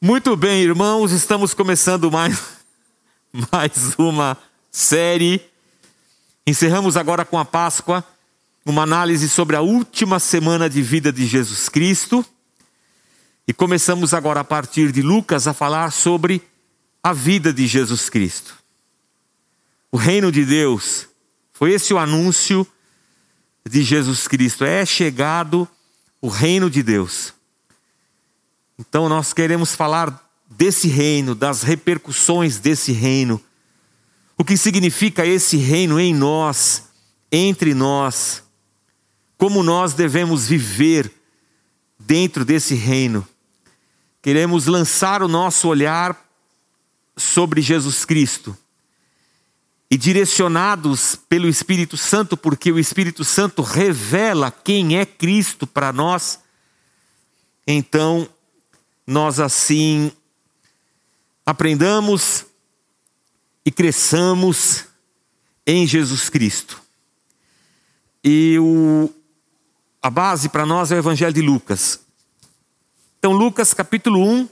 Muito bem, irmãos, estamos começando mais, mais uma série. Encerramos agora com a Páscoa, uma análise sobre a última semana de vida de Jesus Cristo. E começamos agora a partir de Lucas a falar sobre a vida de Jesus Cristo. O reino de Deus, foi esse o anúncio de Jesus Cristo: é chegado o reino de Deus. Então nós queremos falar desse reino, das repercussões desse reino. O que significa esse reino em nós, entre nós. Como nós devemos viver dentro desse reino. Queremos lançar o nosso olhar sobre Jesus Cristo. E direcionados pelo Espírito Santo, porque o Espírito Santo revela quem é Cristo para nós, então nós assim aprendamos e cresçamos em Jesus Cristo. E o, a base para nós é o Evangelho de Lucas. Então, Lucas capítulo 1,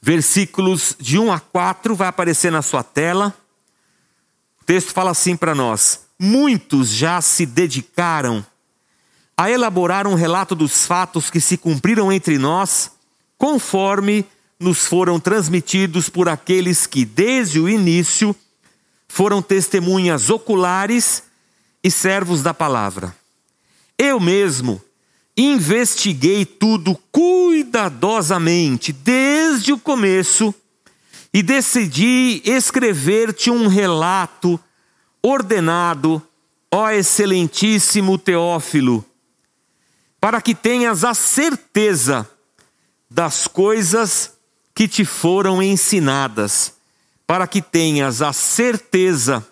versículos de 1 a 4, vai aparecer na sua tela. O texto fala assim para nós: Muitos já se dedicaram a elaborar um relato dos fatos que se cumpriram entre nós, conforme nos foram transmitidos por aqueles que, desde o início, foram testemunhas oculares e servos da palavra. Eu mesmo investiguei tudo cuidadosamente, desde o começo, e decidi escrever-te um relato ordenado, ó excelentíssimo Teófilo para que tenhas a certeza das coisas que te foram ensinadas, para que tenhas a certeza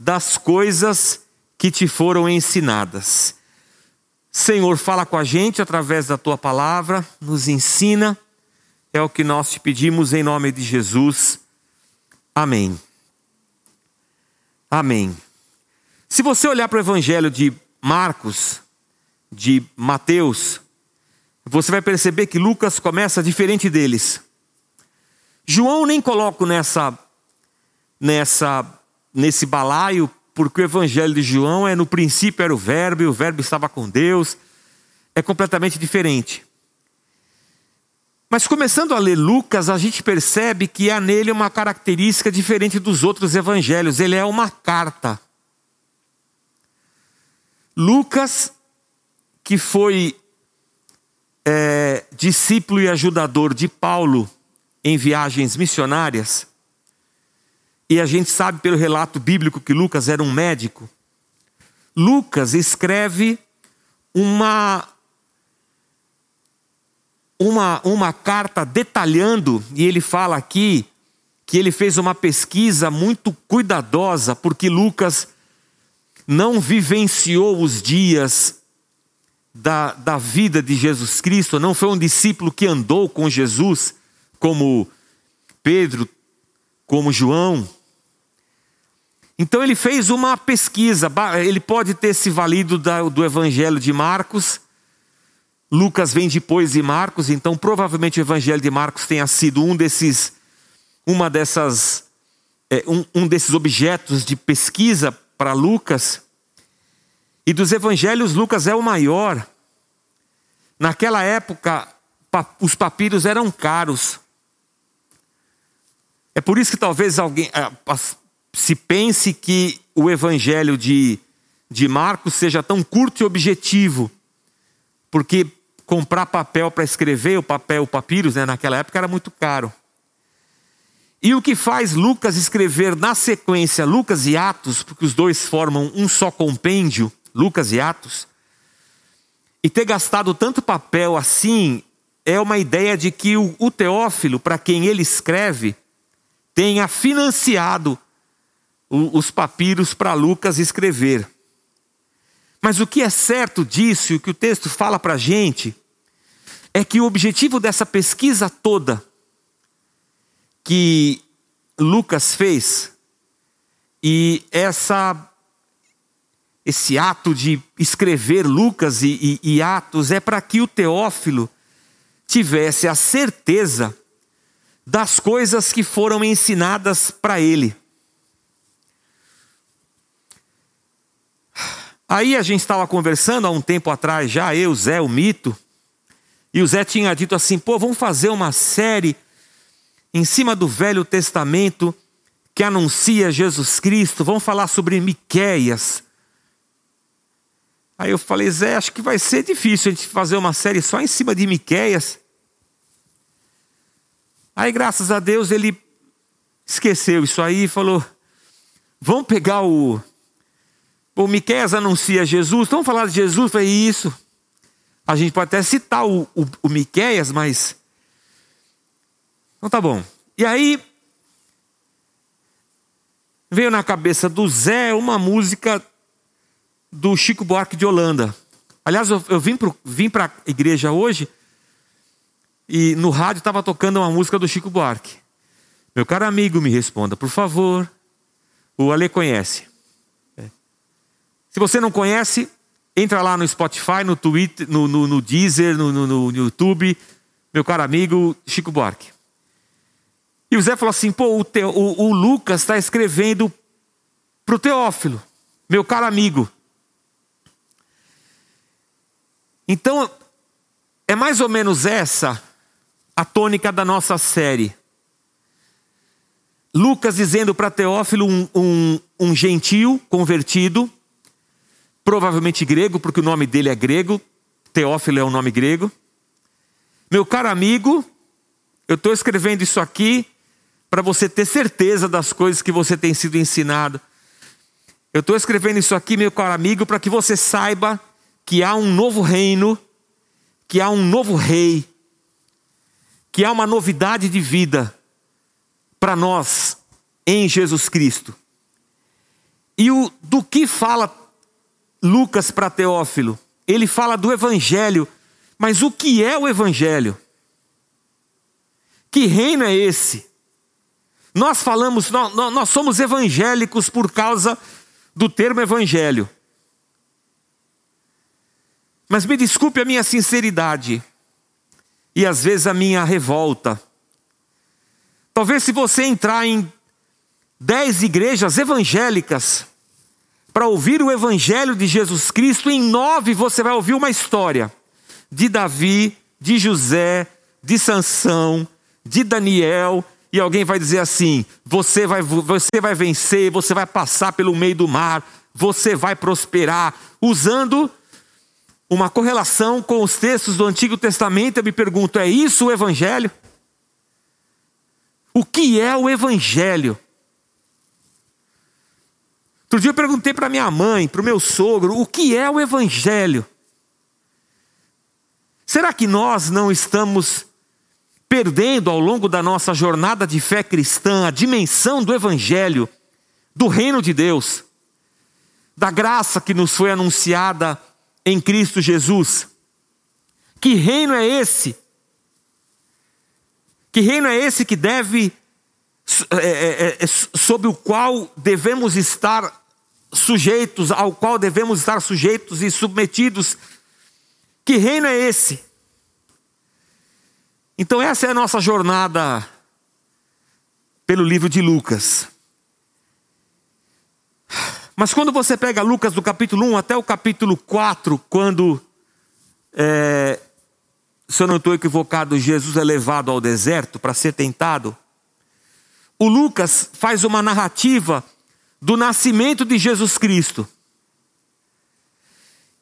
das coisas que te foram ensinadas. Senhor, fala com a gente através da tua palavra, nos ensina, é o que nós te pedimos em nome de Jesus. Amém. Amém. Se você olhar para o Evangelho de Marcos, de Mateus, você vai perceber que Lucas começa diferente deles. João nem coloco nessa nessa nesse balaio, porque o evangelho de João é no princípio era o verbo, e o verbo estava com Deus. É completamente diferente. Mas começando a ler Lucas, a gente percebe que há nele uma característica diferente dos outros evangelhos. Ele é uma carta. Lucas que foi é, discípulo e ajudador de Paulo em viagens missionárias, e a gente sabe pelo relato bíblico que Lucas era um médico, Lucas escreve uma uma, uma carta detalhando, e ele fala aqui que ele fez uma pesquisa muito cuidadosa, porque Lucas não vivenciou os dias da, da vida de Jesus Cristo, não foi um discípulo que andou com Jesus, como Pedro, como João. Então ele fez uma pesquisa, ele pode ter se valido do Evangelho de Marcos, Lucas vem depois de Marcos, então provavelmente o Evangelho de Marcos tenha sido um desses, uma dessas, é, um, um desses objetos de pesquisa para Lucas. E dos evangelhos, Lucas é o maior. Naquela época, os papiros eram caros. É por isso que talvez alguém ah, se pense que o evangelho de, de Marcos seja tão curto e objetivo, porque comprar papel para escrever, o papel, o papiros, né, naquela época era muito caro. E o que faz Lucas escrever na sequência Lucas e Atos, porque os dois formam um só compêndio, Lucas e Atos, e ter gastado tanto papel assim, é uma ideia de que o, o Teófilo, para quem ele escreve, tenha financiado o, os papiros para Lucas escrever. Mas o que é certo disso, o que o texto fala para a gente, é que o objetivo dessa pesquisa toda que Lucas fez, e essa esse ato de escrever Lucas e, e, e Atos é para que o Teófilo tivesse a certeza das coisas que foram ensinadas para ele. Aí a gente estava conversando há um tempo atrás já, eu, Zé, o mito, e o Zé tinha dito assim: pô, vamos fazer uma série em cima do Velho Testamento que anuncia Jesus Cristo, vamos falar sobre Miquéias. Aí eu falei, Zé, acho que vai ser difícil a gente fazer uma série só em cima de Miquéias. Aí, graças a Deus, ele esqueceu isso aí e falou: vamos pegar o. O Miquéias anuncia Jesus, vamos falar de Jesus? Falei, isso. A gente pode até citar o, o, o Miquéias, mas. Então tá bom. E aí. Veio na cabeça do Zé uma música do Chico Buarque de Holanda. Aliás, eu, eu vim para a igreja hoje e no rádio estava tocando uma música do Chico Buarque. Meu caro amigo, me responda, por favor. O Ale conhece. É. Se você não conhece, entra lá no Spotify, no Twitter, no, no, no Deezer, no, no, no, YouTube. Meu caro amigo Chico Buarque. E o Zé falou assim: pô, o, Teo, o, o Lucas está escrevendo para o Teófilo, meu caro amigo. Então, é mais ou menos essa a tônica da nossa série. Lucas dizendo para Teófilo, um, um, um gentil convertido, provavelmente grego, porque o nome dele é grego, Teófilo é um nome grego. Meu caro amigo, eu estou escrevendo isso aqui para você ter certeza das coisas que você tem sido ensinado. Eu estou escrevendo isso aqui, meu caro amigo, para que você saiba que há um novo reino, que há um novo rei, que há uma novidade de vida para nós em Jesus Cristo. E o, do que fala Lucas para Teófilo? Ele fala do Evangelho, mas o que é o Evangelho? Que reino é esse? Nós falamos, nós, nós somos evangélicos por causa do termo Evangelho. Mas me desculpe a minha sinceridade e às vezes a minha revolta. Talvez se você entrar em dez igrejas evangélicas para ouvir o evangelho de Jesus Cristo, em nove você vai ouvir uma história de Davi, de José, de Sansão, de Daniel, e alguém vai dizer assim: você vai, você vai vencer, você vai passar pelo meio do mar, você vai prosperar, usando uma correlação com os textos do Antigo Testamento, eu me pergunto: é isso o Evangelho? O que é o Evangelho? Outro dia eu perguntei para minha mãe, para o meu sogro, o que é o Evangelho? Será que nós não estamos perdendo ao longo da nossa jornada de fé cristã a dimensão do Evangelho, do reino de Deus, da graça que nos foi anunciada em Cristo Jesus. Que reino é esse? Que reino é esse que deve, é, é, é, é sob o qual devemos estar sujeitos, ao qual devemos estar sujeitos e submetidos? Que reino é esse? Então, essa é a nossa jornada pelo livro de Lucas. Mas quando você pega Lucas do capítulo 1 até o capítulo 4, quando, é, se eu não estou equivocado, Jesus é levado ao deserto para ser tentado, o Lucas faz uma narrativa do nascimento de Jesus Cristo.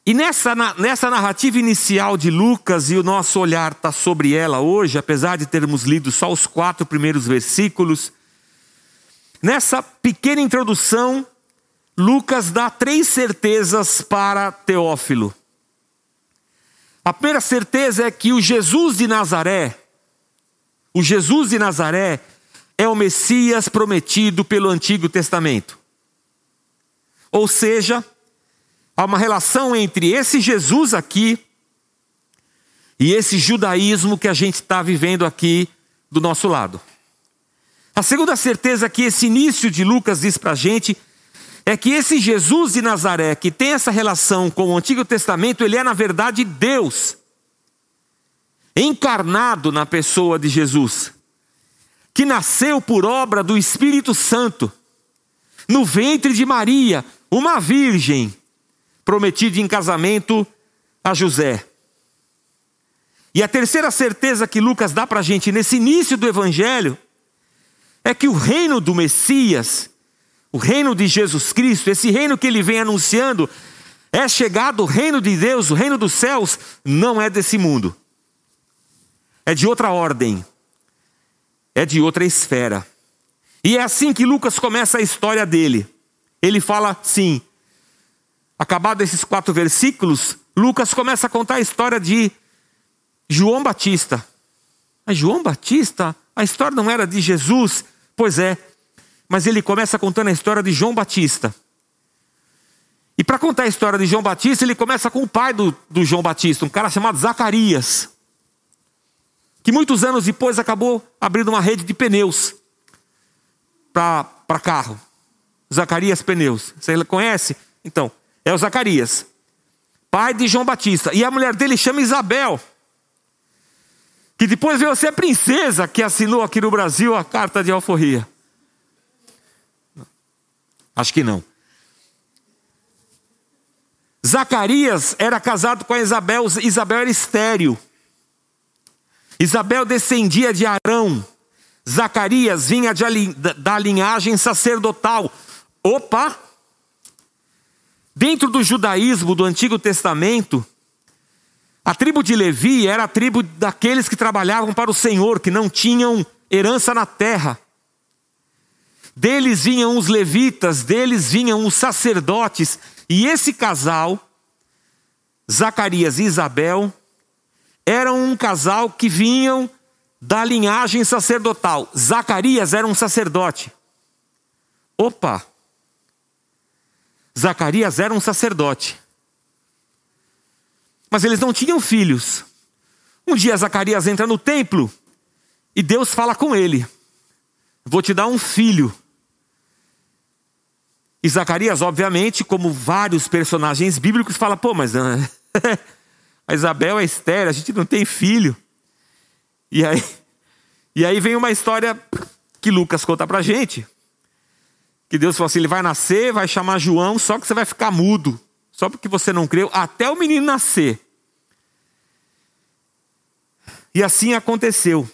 E nessa, nessa narrativa inicial de Lucas, e o nosso olhar está sobre ela hoje, apesar de termos lido só os quatro primeiros versículos, nessa pequena introdução, Lucas dá três certezas para Teófilo. A primeira certeza é que o Jesus de Nazaré, o Jesus de Nazaré, é o Messias prometido pelo Antigo Testamento. Ou seja, há uma relação entre esse Jesus aqui e esse judaísmo que a gente está vivendo aqui do nosso lado. A segunda certeza que esse início de Lucas diz para a gente é que esse Jesus de Nazaré, que tem essa relação com o Antigo Testamento, ele é na verdade Deus. encarnado na pessoa de Jesus, que nasceu por obra do Espírito Santo, no ventre de Maria, uma virgem, prometida em casamento a José. E a terceira certeza que Lucas dá para a gente nesse início do Evangelho é que o reino do Messias, o reino de Jesus Cristo, esse reino que ele vem anunciando, é chegado o reino de Deus, o reino dos céus, não é desse mundo, é de outra ordem, é de outra esfera. E é assim que Lucas começa a história dele. Ele fala assim: acabado esses quatro versículos, Lucas começa a contar a história de João Batista. Mas João Batista, a história não era de Jesus? Pois é, mas ele começa contando a história de João Batista. E para contar a história de João Batista, ele começa com o pai do, do João Batista, um cara chamado Zacarias, que muitos anos depois acabou abrindo uma rede de pneus para carro. Zacarias Pneus. Você conhece? Então, é o Zacarias, pai de João Batista. E a mulher dele chama Isabel que depois veio a ser princesa que assinou aqui no Brasil a carta de alforria. Acho que não. Zacarias era casado com Isabel, Isabel era estéril. Isabel descendia de Arão. Zacarias vinha de, da linhagem sacerdotal. Opa! Dentro do judaísmo do Antigo Testamento, a tribo de Levi era a tribo daqueles que trabalhavam para o Senhor, que não tinham herança na terra. Deles vinham os levitas, deles vinham os sacerdotes, e esse casal, Zacarias e Isabel, eram um casal que vinham da linhagem sacerdotal. Zacarias era um sacerdote. Opa! Zacarias era um sacerdote mas eles não tinham filhos. Um dia Zacarias entra no templo e Deus fala com ele: Vou te dar um filho. E Zacarias, obviamente, como vários personagens bíblicos, fala: Pô, mas a Isabel é estéreo, a gente não tem filho. E aí, e aí vem uma história que Lucas conta pra gente. Que Deus falou assim: ele vai nascer, vai chamar João, só que você vai ficar mudo só porque você não creu, até o menino nascer. E assim aconteceu.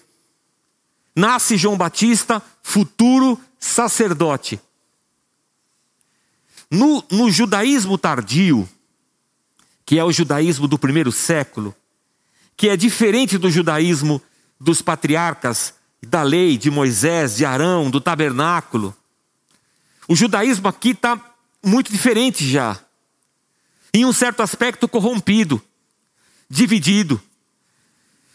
Nasce João Batista, futuro sacerdote. No, no judaísmo tardio, que é o judaísmo do primeiro século, que é diferente do judaísmo dos patriarcas, da lei de Moisés, de Arão, do tabernáculo. O judaísmo aqui está muito diferente já em um certo aspecto corrompido, dividido.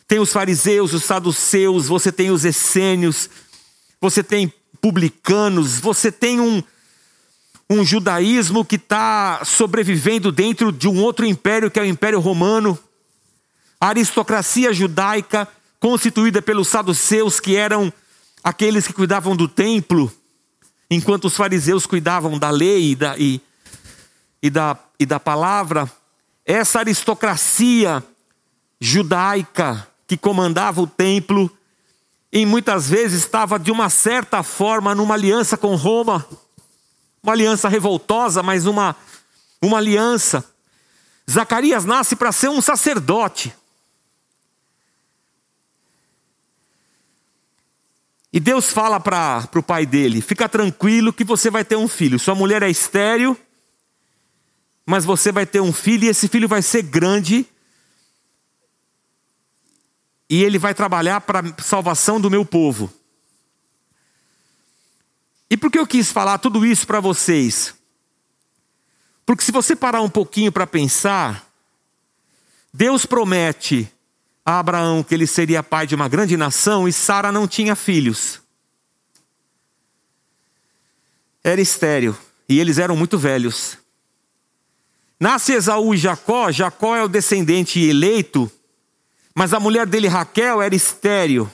Tem os fariseus, os saduceus, você tem os essênios, você tem publicanos, você tem um, um judaísmo que está sobrevivendo dentro de um outro império, que é o Império Romano. A aristocracia judaica, constituída pelos saduceus, que eram aqueles que cuidavam do templo, enquanto os fariseus cuidavam da lei e da, e, e da e da palavra, essa aristocracia judaica que comandava o templo, e muitas vezes estava de uma certa forma numa aliança com Roma, uma aliança revoltosa, mas uma, uma aliança. Zacarias nasce para ser um sacerdote. E Deus fala para o pai dele: fica tranquilo que você vai ter um filho. Sua mulher é estéril mas você vai ter um filho e esse filho vai ser grande. E ele vai trabalhar para a salvação do meu povo. Por que eu quis falar tudo isso para vocês? Porque se você parar um pouquinho para pensar, Deus promete a Abraão que ele seria pai de uma grande nação e Sara não tinha filhos. Era estéril e eles eram muito velhos. Nasce Esaú e Jacó, Jacó é o descendente eleito, mas a mulher dele, Raquel, era estéril.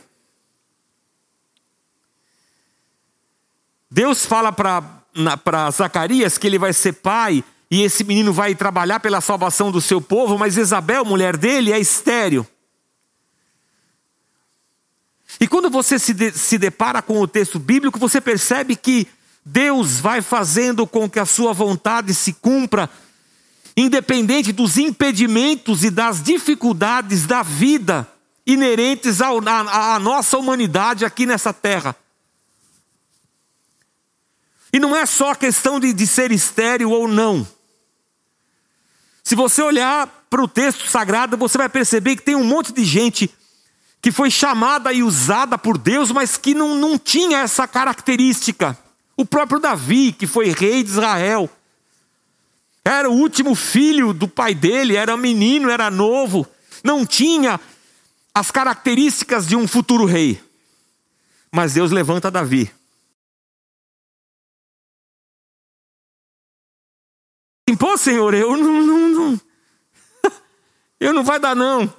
Deus fala para Zacarias que ele vai ser pai e esse menino vai trabalhar pela salvação do seu povo, mas Isabel, mulher dele, é estéril. quando você se, de, se depara com o texto bíblico, você percebe que Deus vai fazendo com que a sua vontade se cumpra, independente dos impedimentos e das dificuldades da vida inerentes à nossa humanidade aqui nessa terra. E não é só questão de, de ser estéril ou não. Se você olhar para o texto sagrado, você vai perceber que tem um monte de gente que foi chamada e usada por Deus, mas que não, não tinha essa característica. O próprio Davi, que foi rei de Israel, era o último filho do pai dele, era menino, era novo, não tinha as características de um futuro rei. Mas Deus levanta Davi. Pô, Senhor, eu não, não, não. eu não vai dar não.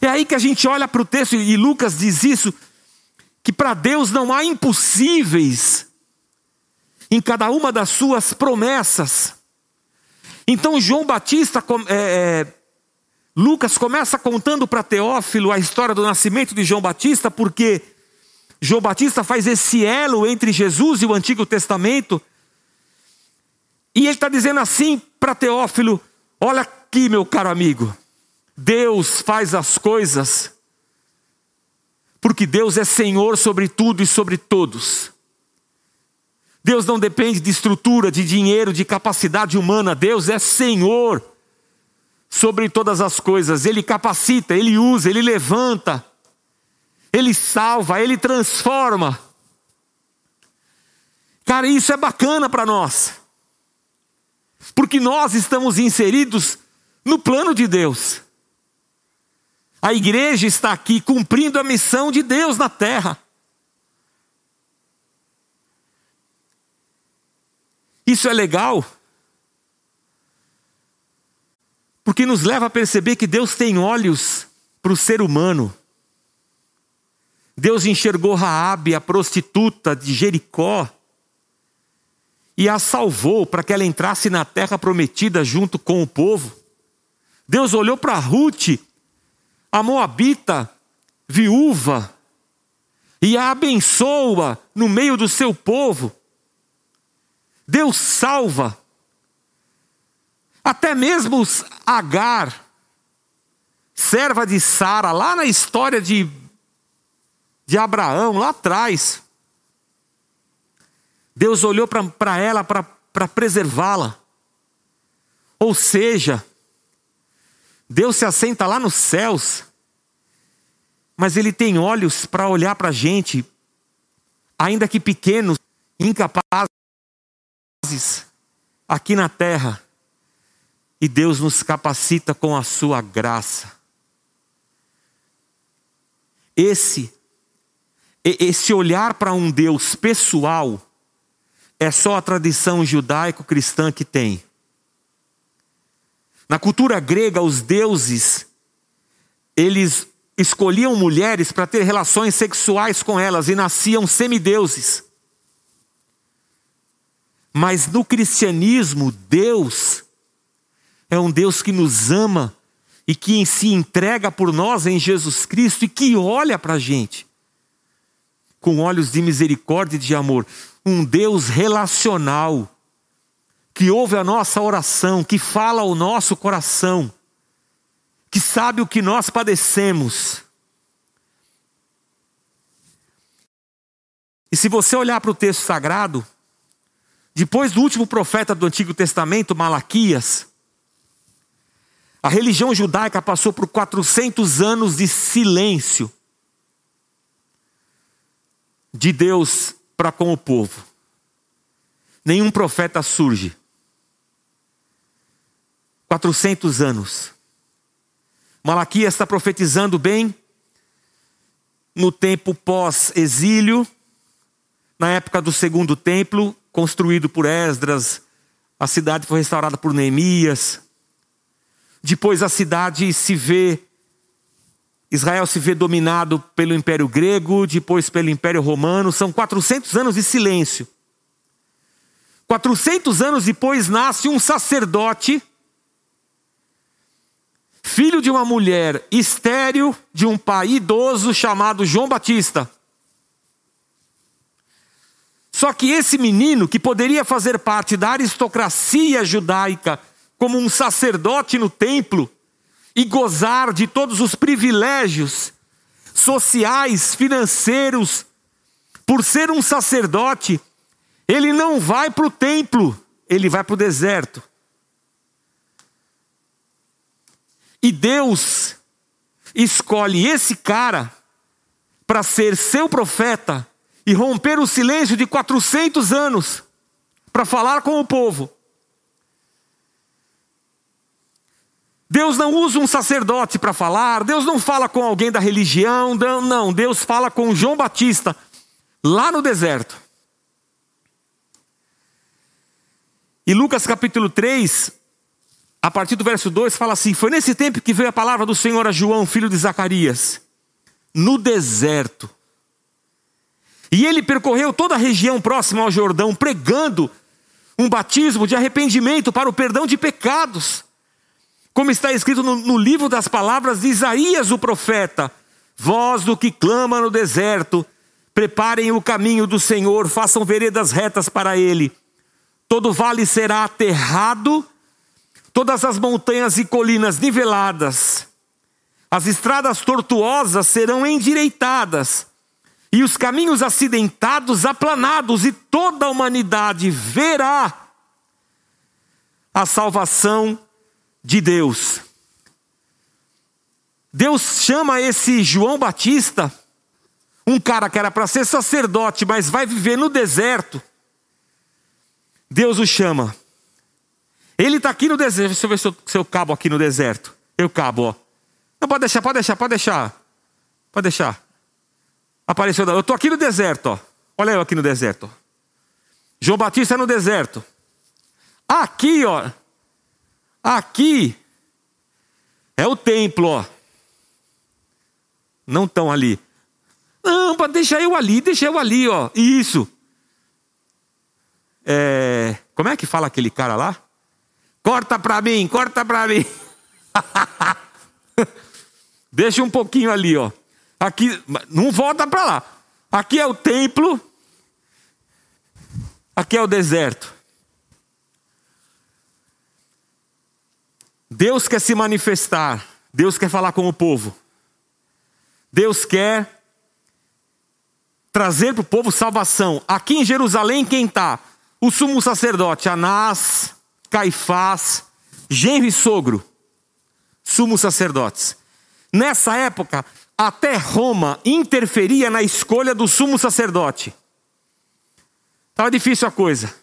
É aí que a gente olha para o texto e Lucas diz isso, que para Deus não há impossíveis em cada uma das suas promessas. Então João Batista, é, é, Lucas começa contando para Teófilo a história do nascimento de João Batista, porque João Batista faz esse elo entre Jesus e o Antigo Testamento. E ele está dizendo assim para Teófilo: Olha aqui, meu caro amigo, Deus faz as coisas, porque Deus é Senhor sobre tudo e sobre todos. Deus não depende de estrutura, de dinheiro, de capacidade humana. Deus é Senhor sobre todas as coisas. Ele capacita, ele usa, ele levanta, ele salva, ele transforma. Cara, isso é bacana para nós, porque nós estamos inseridos no plano de Deus. A igreja está aqui cumprindo a missão de Deus na terra. Isso é legal, porque nos leva a perceber que Deus tem olhos para o ser humano. Deus enxergou Raabe, a prostituta de Jericó, e a salvou para que ela entrasse na terra prometida junto com o povo. Deus olhou para Ruth, a Moabita, viúva, e a abençoa no meio do seu povo. Deus salva. Até mesmo Agar, serva de Sara, lá na história de, de Abraão, lá atrás. Deus olhou para ela para preservá-la. Ou seja, Deus se assenta lá nos céus, mas Ele tem olhos para olhar para a gente, ainda que pequenos, incapazes, aqui na terra. E Deus nos capacita com a Sua graça. Esse, esse olhar para um Deus pessoal, é só a tradição judaico-cristã que tem. Na cultura grega, os deuses, eles escolhiam mulheres para ter relações sexuais com elas e nasciam semideuses. Mas no cristianismo, Deus é um Deus que nos ama e que se entrega por nós em Jesus Cristo e que olha para a gente com olhos de misericórdia e de amor. Um Deus relacional que ouve a nossa oração, que fala ao nosso coração, que sabe o que nós padecemos. E se você olhar para o texto sagrado, depois do último profeta do Antigo Testamento, Malaquias, a religião judaica passou por 400 anos de silêncio de Deus para com o povo. Nenhum profeta surge. 400 anos. Malaquias está profetizando bem no tempo pós-exílio, na época do segundo templo, construído por Esdras, a cidade foi restaurada por Neemias. Depois a cidade se vê, Israel se vê dominado pelo Império Grego, depois pelo Império Romano, são 400 anos de silêncio. 400 anos depois nasce um sacerdote filho de uma mulher estéril de um pai idoso chamado João Batista. Só que esse menino, que poderia fazer parte da aristocracia judaica, como um sacerdote no templo, e gozar de todos os privilégios sociais, financeiros, por ser um sacerdote, ele não vai para o templo, ele vai para o deserto. E Deus escolhe esse cara para ser seu profeta e romper o silêncio de 400 anos para falar com o povo. Deus não usa um sacerdote para falar, Deus não fala com alguém da religião, não, Deus fala com João Batista, lá no deserto. E Lucas capítulo 3, a partir do verso 2, fala assim: Foi nesse tempo que veio a palavra do Senhor a João, filho de Zacarias, no deserto. E ele percorreu toda a região próxima ao Jordão, pregando um batismo de arrependimento para o perdão de pecados. Como está escrito no, no livro das palavras de Isaías, o profeta: Voz do que clama no deserto, preparem o caminho do Senhor, façam veredas retas para ele. Todo vale será aterrado todas as montanhas e colinas niveladas, as estradas tortuosas serão endireitadas, e os caminhos acidentados aplanados, e toda a humanidade verá a salvação de Deus. Deus chama esse João Batista, um cara que era para ser sacerdote, mas vai viver no deserto. Deus o chama ele está aqui no deserto. Deixa eu ver se eu, se eu cabo aqui no deserto. Eu cabo, ó. Não, pode deixar, pode deixar, pode deixar. Pode deixar. Apareceu. Eu estou aqui no deserto, ó. Olha eu aqui no deserto. João Batista no deserto. Aqui, ó. Aqui é o templo, ó. Não estão ali. Não, deixa eu ali, deixa eu ali, ó. Isso. É, como é que fala aquele cara lá? Corta para mim, corta para mim. Deixa um pouquinho ali, ó. Aqui, não volta para lá. Aqui é o templo. Aqui é o deserto. Deus quer se manifestar. Deus quer falar com o povo. Deus quer trazer para o povo salvação. Aqui em Jerusalém, quem está? O sumo sacerdote Anás, Caifás, genro e sogro, sumos sacerdotes. Nessa época, até Roma interferia na escolha do sumo sacerdote. Estava difícil a coisa.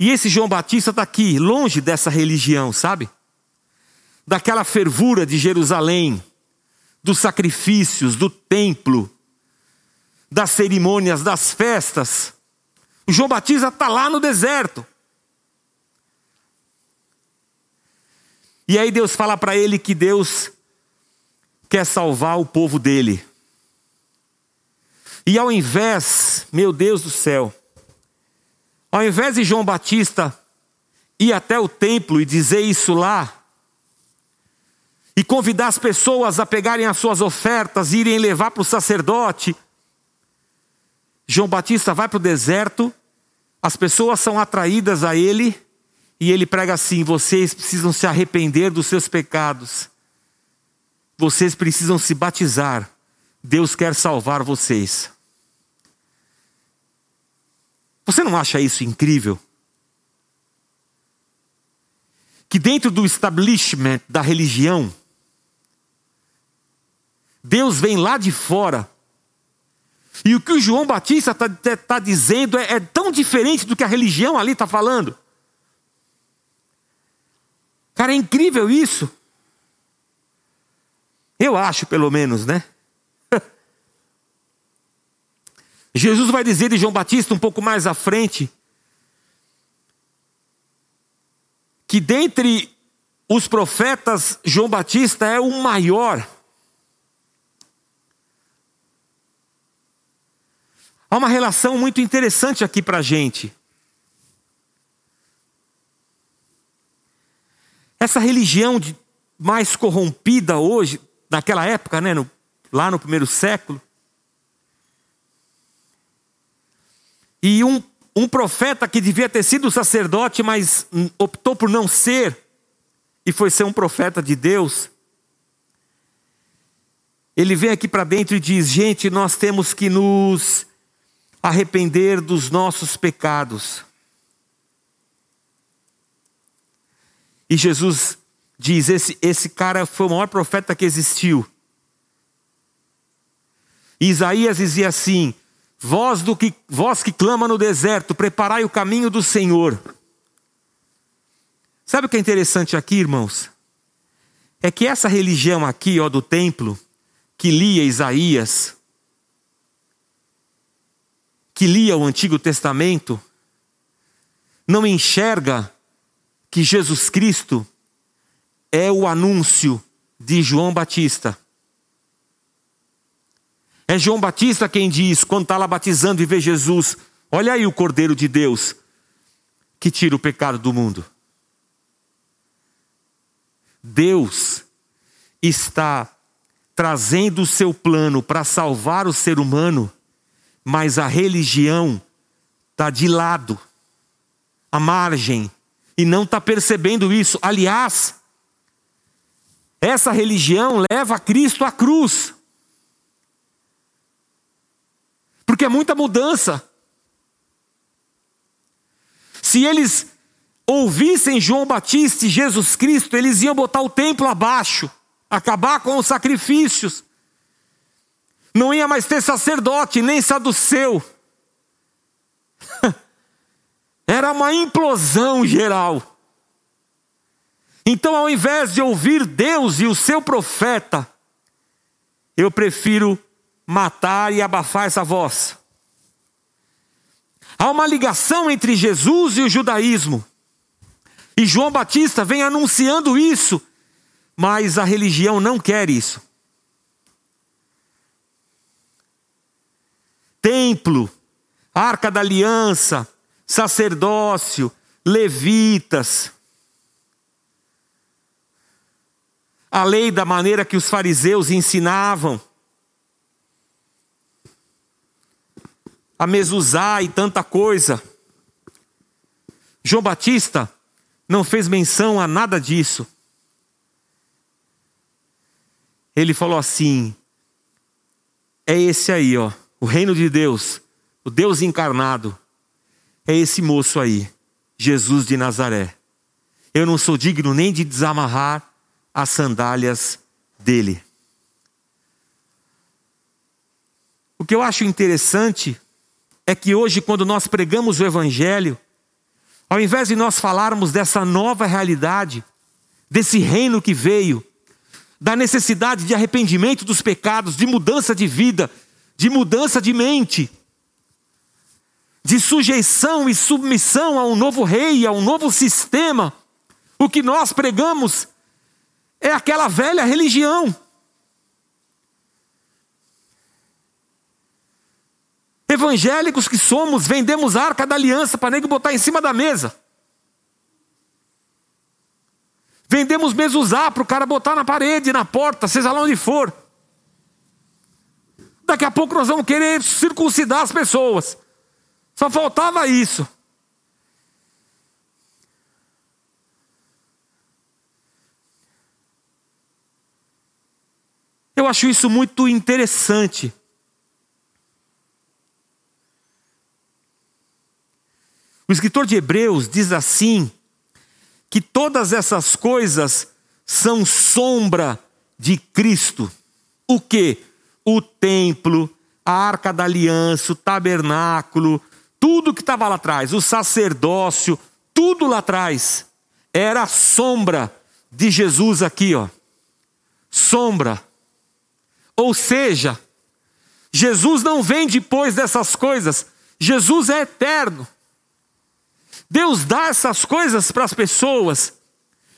E esse João Batista está aqui, longe dessa religião, sabe? Daquela fervura de Jerusalém, dos sacrifícios, do templo, das cerimônias, das festas. O João Batista está lá no deserto. E aí Deus fala para ele que Deus quer salvar o povo dele. E ao invés, meu Deus do céu, ao invés de João Batista ir até o templo e dizer isso lá, e convidar as pessoas a pegarem as suas ofertas, irem levar para o sacerdote, João Batista vai para o deserto, as pessoas são atraídas a ele, e ele prega assim: vocês precisam se arrepender dos seus pecados, vocês precisam se batizar, Deus quer salvar vocês. Você não acha isso incrível? Que dentro do establishment da religião, Deus vem lá de fora e o que o João Batista está tá dizendo é, é tão diferente do que a religião ali está falando. Cara, é incrível isso. Eu acho, pelo menos, né? Jesus vai dizer de João Batista um pouco mais à frente que dentre os profetas, João Batista é o maior. Há uma relação muito interessante aqui para a gente. Essa religião mais corrompida hoje, naquela época, né, no, lá no primeiro século. E um, um profeta que devia ter sido sacerdote, mas optou por não ser, e foi ser um profeta de Deus. Ele vem aqui para dentro e diz: gente, nós temos que nos arrepender dos nossos pecados. E Jesus diz: esse, esse cara foi o maior profeta que existiu. E Isaías dizia assim: Vós, do que, vós que clama no deserto, preparai o caminho do Senhor. Sabe o que é interessante aqui, irmãos? É que essa religião aqui, ó, do templo, que lia Isaías, que lia o Antigo Testamento, não enxerga que Jesus Cristo é o anúncio de João Batista. É João Batista quem diz, quando está lá batizando e vê Jesus: Olha aí o Cordeiro de Deus que tira o pecado do mundo. Deus está trazendo o seu plano para salvar o ser humano, mas a religião está de lado, à margem, e não está percebendo isso. Aliás, essa religião leva Cristo à cruz. Porque é muita mudança. Se eles ouvissem João Batista e Jesus Cristo, eles iam botar o templo abaixo, acabar com os sacrifícios. Não ia mais ter sacerdote, nem saduceu. Era uma implosão geral. Então, ao invés de ouvir Deus e o seu profeta, eu prefiro matar e abafar essa voz. Há uma ligação entre Jesus e o judaísmo. E João Batista vem anunciando isso, mas a religião não quer isso. Templo, arca da aliança, sacerdócio, levitas, a lei da maneira que os fariseus ensinavam, a mezuzá e tanta coisa. João Batista não fez menção a nada disso. Ele falou assim: é esse aí, ó, o reino de Deus, o Deus encarnado, é esse moço aí, Jesus de Nazaré. Eu não sou digno nem de desamarrar as sandálias dele. O que eu acho interessante é que hoje, quando nós pregamos o Evangelho, ao invés de nós falarmos dessa nova realidade, desse reino que veio, da necessidade de arrependimento dos pecados, de mudança de vida, de mudança de mente, de sujeição e submissão a um novo rei, a um novo sistema, o que nós pregamos é aquela velha religião. Evangélicos que somos, vendemos a arca da aliança para nego botar em cima da mesa. Vendemos mesuzá para o cara botar na parede, na porta, seja lá onde for. Daqui a pouco nós vamos querer circuncidar as pessoas. Só faltava isso. Eu acho isso muito interessante. O escritor de Hebreus diz assim: que todas essas coisas são sombra de Cristo. O que? O templo, a arca da aliança, o tabernáculo, tudo que estava lá atrás, o sacerdócio, tudo lá atrás, era sombra de Jesus aqui, ó. Sombra. Ou seja, Jesus não vem depois dessas coisas, Jesus é eterno. Deus dá essas coisas para as pessoas,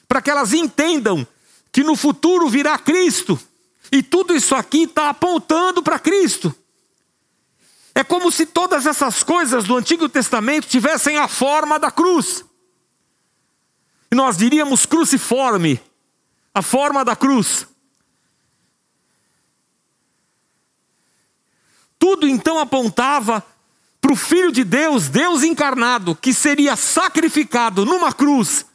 para que elas entendam que no futuro virá Cristo, e tudo isso aqui está apontando para Cristo. É como se todas essas coisas do Antigo Testamento tivessem a forma da cruz. e nós diríamos cruciforme a forma da cruz. Tudo então apontava para o Filho de Deus, Deus encarnado, que seria sacrificado numa cruz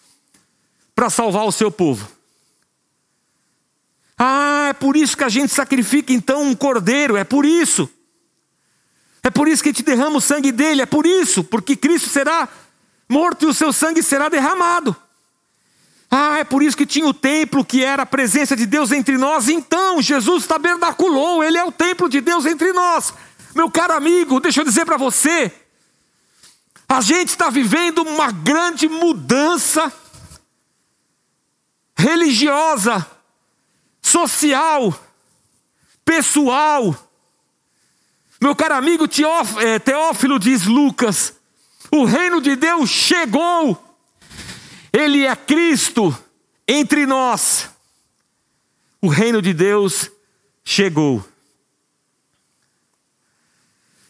para salvar o seu povo. Ah, é por isso que a gente sacrifica então um cordeiro, é por isso. É por isso que gente derrama o sangue dele, é por isso, porque Cristo será morto e o seu sangue será derramado. Ah, é por isso que tinha o templo que era a presença de Deus entre nós. Então, Jesus tabernaculou, ele é o templo de Deus entre nós. Meu caro amigo, deixa eu dizer para você, a gente está vivendo uma grande mudança religiosa, social, pessoal. Meu caro amigo eh, Teófilo diz Lucas: o reino de Deus chegou, ele é Cristo entre nós. O reino de Deus chegou.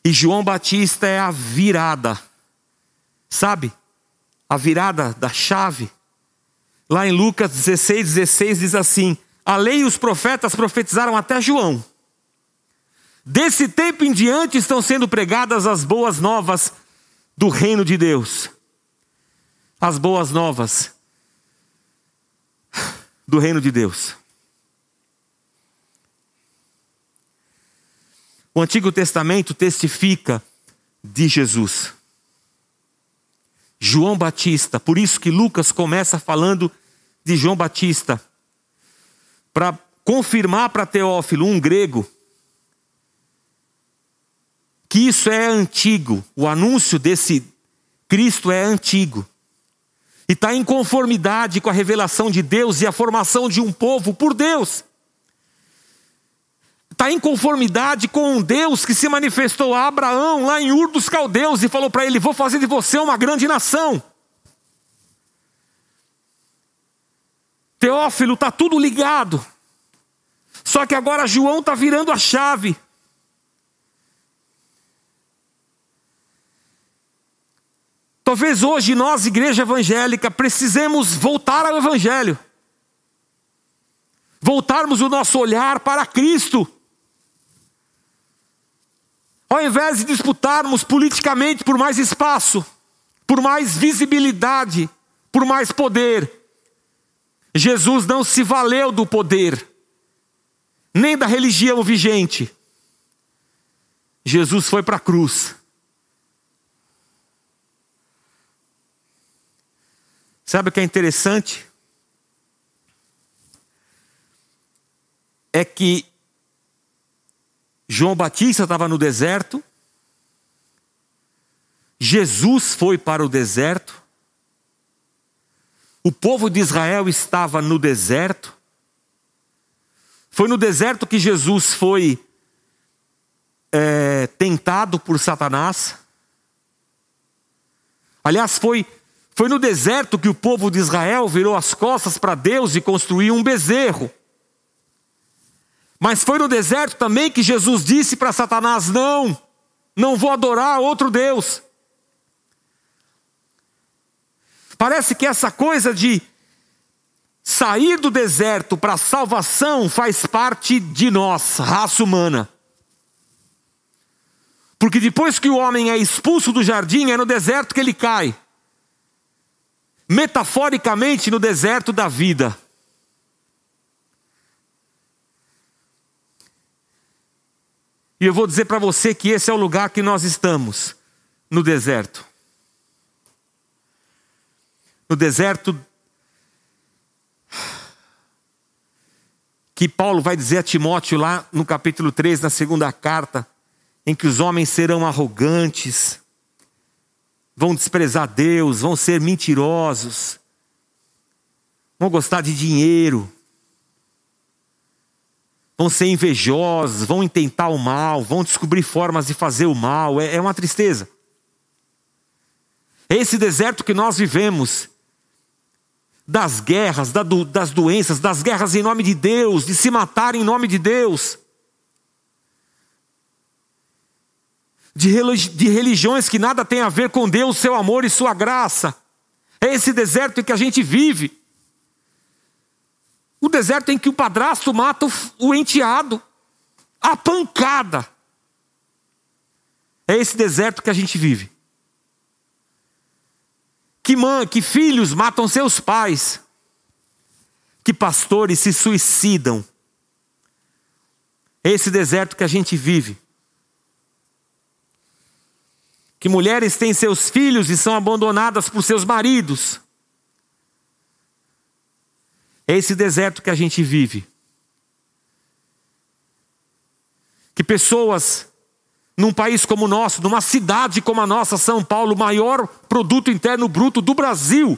E João Batista é a virada, sabe? A virada da chave. Lá em Lucas 16, 16 diz assim: A lei e os profetas profetizaram até João. Desse tempo em diante estão sendo pregadas as boas novas do reino de Deus. As boas novas do reino de Deus. O Antigo Testamento testifica de Jesus. João Batista, por isso que Lucas começa falando de João Batista, para confirmar para Teófilo, um grego, que isso é antigo, o anúncio desse Cristo é antigo, e está em conformidade com a revelação de Deus e a formação de um povo por Deus está em conformidade com um Deus que se manifestou a Abraão lá em Ur dos Caldeus e falou para ele: Vou fazer de você uma grande nação. Teófilo está tudo ligado. Só que agora João está virando a chave. Talvez hoje nós, igreja evangélica, precisemos voltar ao Evangelho. Voltarmos o nosso olhar para Cristo. Ao invés de disputarmos politicamente por mais espaço, por mais visibilidade, por mais poder, Jesus não se valeu do poder, nem da religião vigente. Jesus foi para a cruz. Sabe o que é interessante? É que João Batista estava no deserto. Jesus foi para o deserto. O povo de Israel estava no deserto. Foi no deserto que Jesus foi é, tentado por Satanás. Aliás, foi, foi no deserto que o povo de Israel virou as costas para Deus e construiu um bezerro. Mas foi no deserto também que Jesus disse para Satanás: Não, não vou adorar outro Deus. Parece que essa coisa de sair do deserto para a salvação faz parte de nós, raça humana. Porque depois que o homem é expulso do jardim, é no deserto que ele cai. Metaforicamente, no deserto da vida. E eu vou dizer para você que esse é o lugar que nós estamos, no deserto. No deserto que Paulo vai dizer a Timóteo lá no capítulo 3, na segunda carta, em que os homens serão arrogantes, vão desprezar Deus, vão ser mentirosos, vão gostar de dinheiro, vão ser invejosos, vão intentar o mal, vão descobrir formas de fazer o mal. É, é uma tristeza. É esse deserto que nós vivemos, das guerras, das doenças, das guerras em nome de Deus, de se matar em nome de Deus, de religiões que nada tem a ver com Deus, seu amor e sua graça. É esse deserto que a gente vive. O deserto em que o padrasto mata o, enteado. A pancada. É esse deserto que a gente vive. Que mãe, que filhos matam seus pais. Que pastores se suicidam. É esse deserto que a gente vive. Que mulheres têm seus filhos e são abandonadas por seus maridos. É esse deserto que a gente vive. Que pessoas num país como o nosso, numa cidade como a nossa, São Paulo, maior produto interno bruto do Brasil.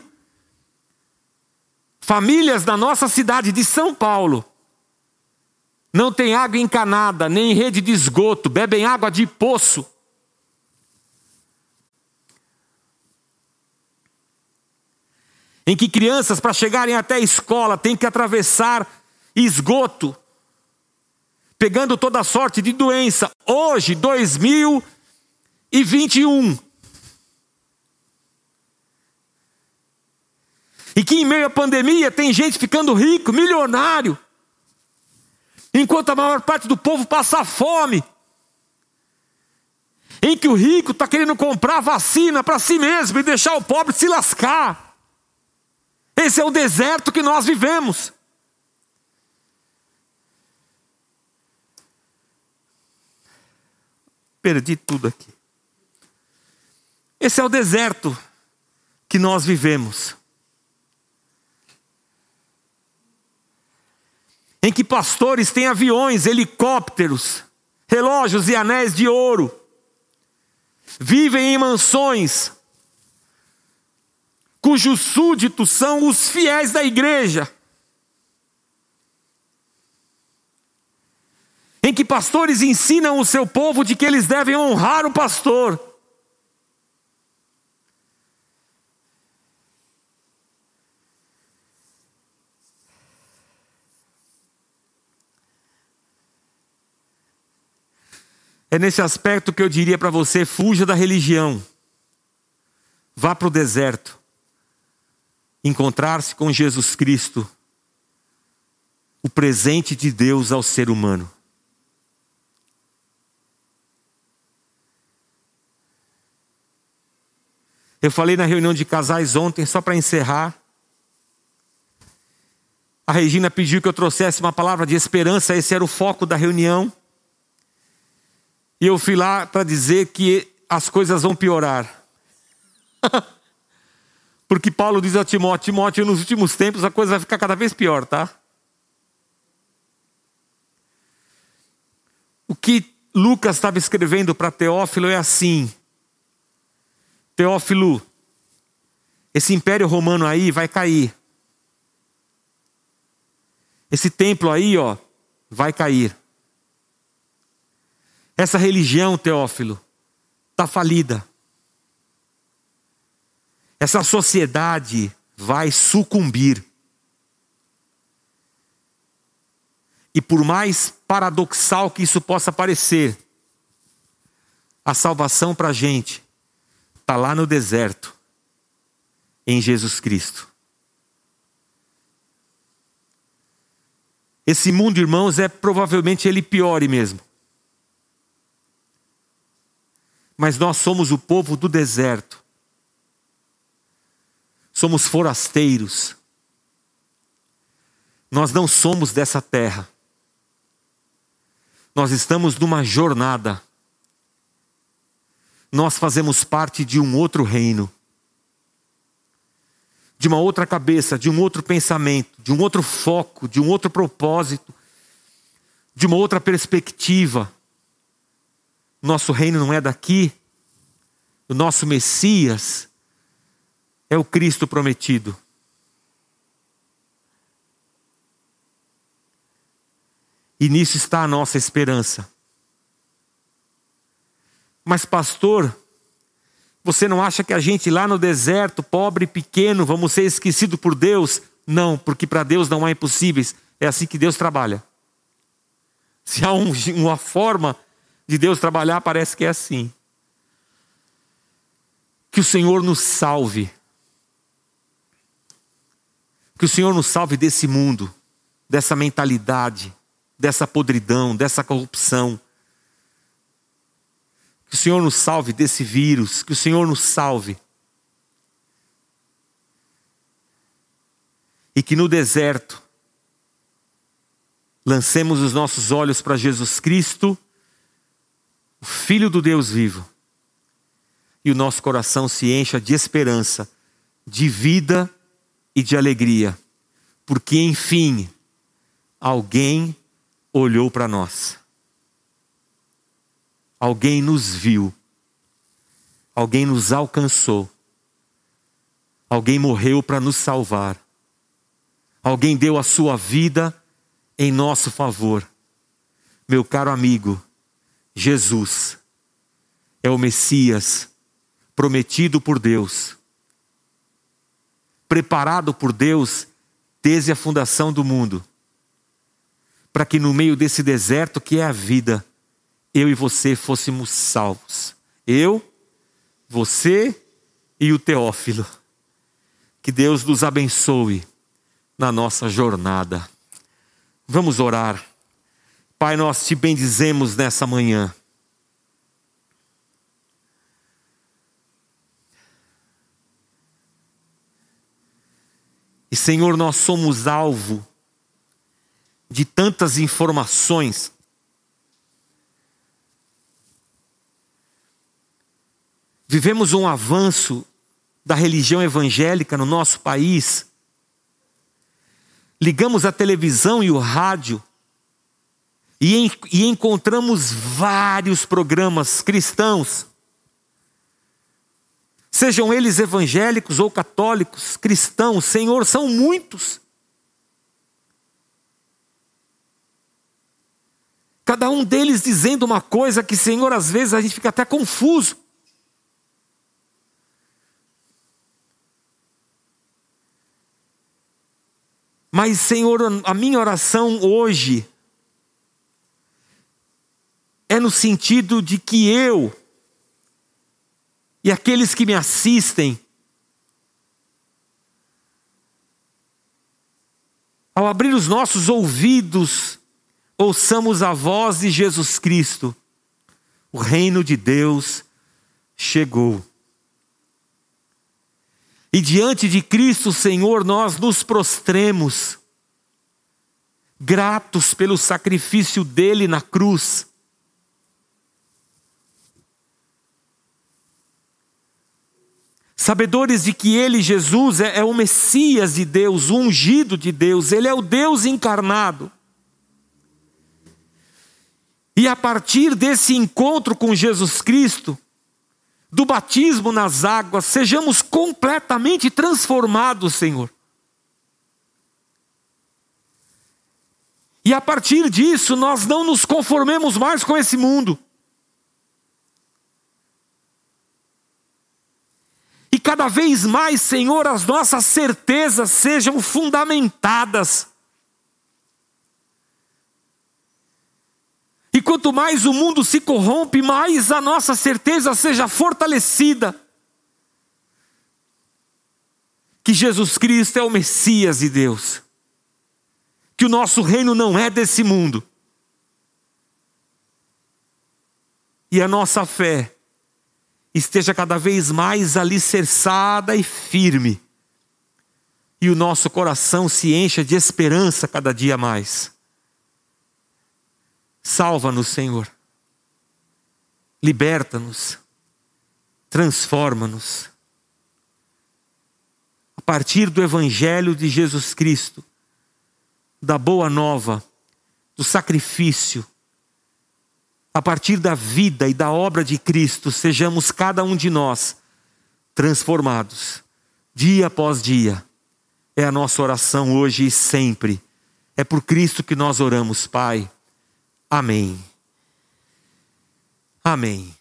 Famílias da nossa cidade de São Paulo não tem água encanada, nem rede de esgoto, bebem água de poço. Em que crianças, para chegarem até a escola, têm que atravessar esgoto, pegando toda sorte de doença. Hoje, 2021. E que em meio à pandemia tem gente ficando rico, milionário, enquanto a maior parte do povo passa fome. Em que o rico está querendo comprar vacina para si mesmo e deixar o pobre se lascar. Esse é o deserto que nós vivemos. Perdi tudo aqui. Esse é o deserto que nós vivemos. Em que pastores têm aviões, helicópteros, relógios e anéis de ouro, vivem em mansões, cujos súditos são os fiéis da igreja. Em que pastores ensinam o seu povo de que eles devem honrar o pastor. É nesse aspecto que eu diria para você: fuja da religião, vá para o deserto encontrar-se com Jesus Cristo, o presente de Deus ao ser humano. Eu falei na reunião de casais ontem, só para encerrar. A Regina pediu que eu trouxesse uma palavra de esperança, esse era o foco da reunião. E eu fui lá para dizer que as coisas vão piorar. Porque Paulo diz a Timóteo: Timóteo, nos últimos tempos a coisa vai ficar cada vez pior, tá? O que Lucas estava escrevendo para Teófilo é assim: Teófilo, esse império romano aí vai cair. Esse templo aí, ó, vai cair. Essa religião, Teófilo, está falida. Essa sociedade vai sucumbir. E por mais paradoxal que isso possa parecer, a salvação para a gente está lá no deserto, em Jesus Cristo. Esse mundo, irmãos, é provavelmente ele piore mesmo. Mas nós somos o povo do deserto somos forasteiros. Nós não somos dessa terra. Nós estamos numa jornada. Nós fazemos parte de um outro reino, de uma outra cabeça, de um outro pensamento, de um outro foco, de um outro propósito, de uma outra perspectiva. Nosso reino não é daqui. O nosso Messias é o Cristo prometido. E nisso está a nossa esperança. Mas, pastor, você não acha que a gente lá no deserto, pobre e pequeno, vamos ser esquecidos por Deus? Não, porque para Deus não há impossíveis. É assim que Deus trabalha. Se há um, uma forma de Deus trabalhar, parece que é assim. Que o Senhor nos salve Que o Senhor nos salve desse mundo, dessa mentalidade, dessa podridão, dessa corrupção. Que o Senhor nos salve desse vírus, que o Senhor nos salve. E que no deserto lancemos os nossos olhos para Jesus Cristo, o Filho do Deus vivo, e o nosso coração se encha de esperança, de vida e de alegria, porque enfim, alguém olhou para nós, alguém nos viu, alguém nos alcançou, alguém morreu para nos salvar, alguém deu a sua vida em nosso favor. Meu caro amigo, Jesus é o Messias prometido por Deus, preparado por Deus desde a fundação do mundo, para que no meio desse deserto que é a vida, eu e você fôssemos salvos. Eu, você e o Teófilo. Que Deus nos abençoe na nossa jornada. Vamos orar. Pai, nós te bendizemos nessa manhã. E Senhor, nós somos alvo de tantas informações. Vivemos um avanço da religião evangélica no nosso país ligamos a televisão e o rádio e, en e encontramos vários programas cristãos, sejam eles evangélicos ou católicos, cristãos, Senhor, são muitos. Cada um deles dizendo uma coisa que, Senhor, às vezes a gente fica até confuso. Mas, Senhor, a minha oração hoje é no sentido de que eu e aqueles que me assistem, ao abrir os nossos ouvidos, ouçamos a voz de Jesus Cristo. O reino de Deus chegou. E diante de Cristo, Senhor, nós nos prostremos, gratos pelo sacrifício dele na cruz. Sabedores de que Ele, Jesus, é, é, o Messias de Deus, o ungido de Deus, Ele é o Deus encarnado. E a partir desse encontro com Jesus Cristo, do batismo nas águas, sejamos completamente transformados, Senhor. E a partir disso, nós não nos conformemos mais com esse mundo. Cada vez mais, Senhor, as nossas certezas sejam fundamentadas E quanto mais o mundo se corrompe, mais a nossa certeza seja fortalecida. Que Jesus Cristo é o Messias de Deus. Que o nosso reino não é desse mundo. E a nossa fé esteja cada vez mais alicerçada e firme. E o nosso coração se encha de esperança cada dia mais. Salva-nos, Senhor. Liberta-nos. Transforma-nos. A partir do Evangelho de Jesus Cristo, da boa nova, do sacrifício, a partir da vida e da obra de Cristo, sejamos cada um de nós transformados, dia após dia. É a nossa oração hoje e sempre. É por Cristo que nós oramos, Pai. Amém. Amém.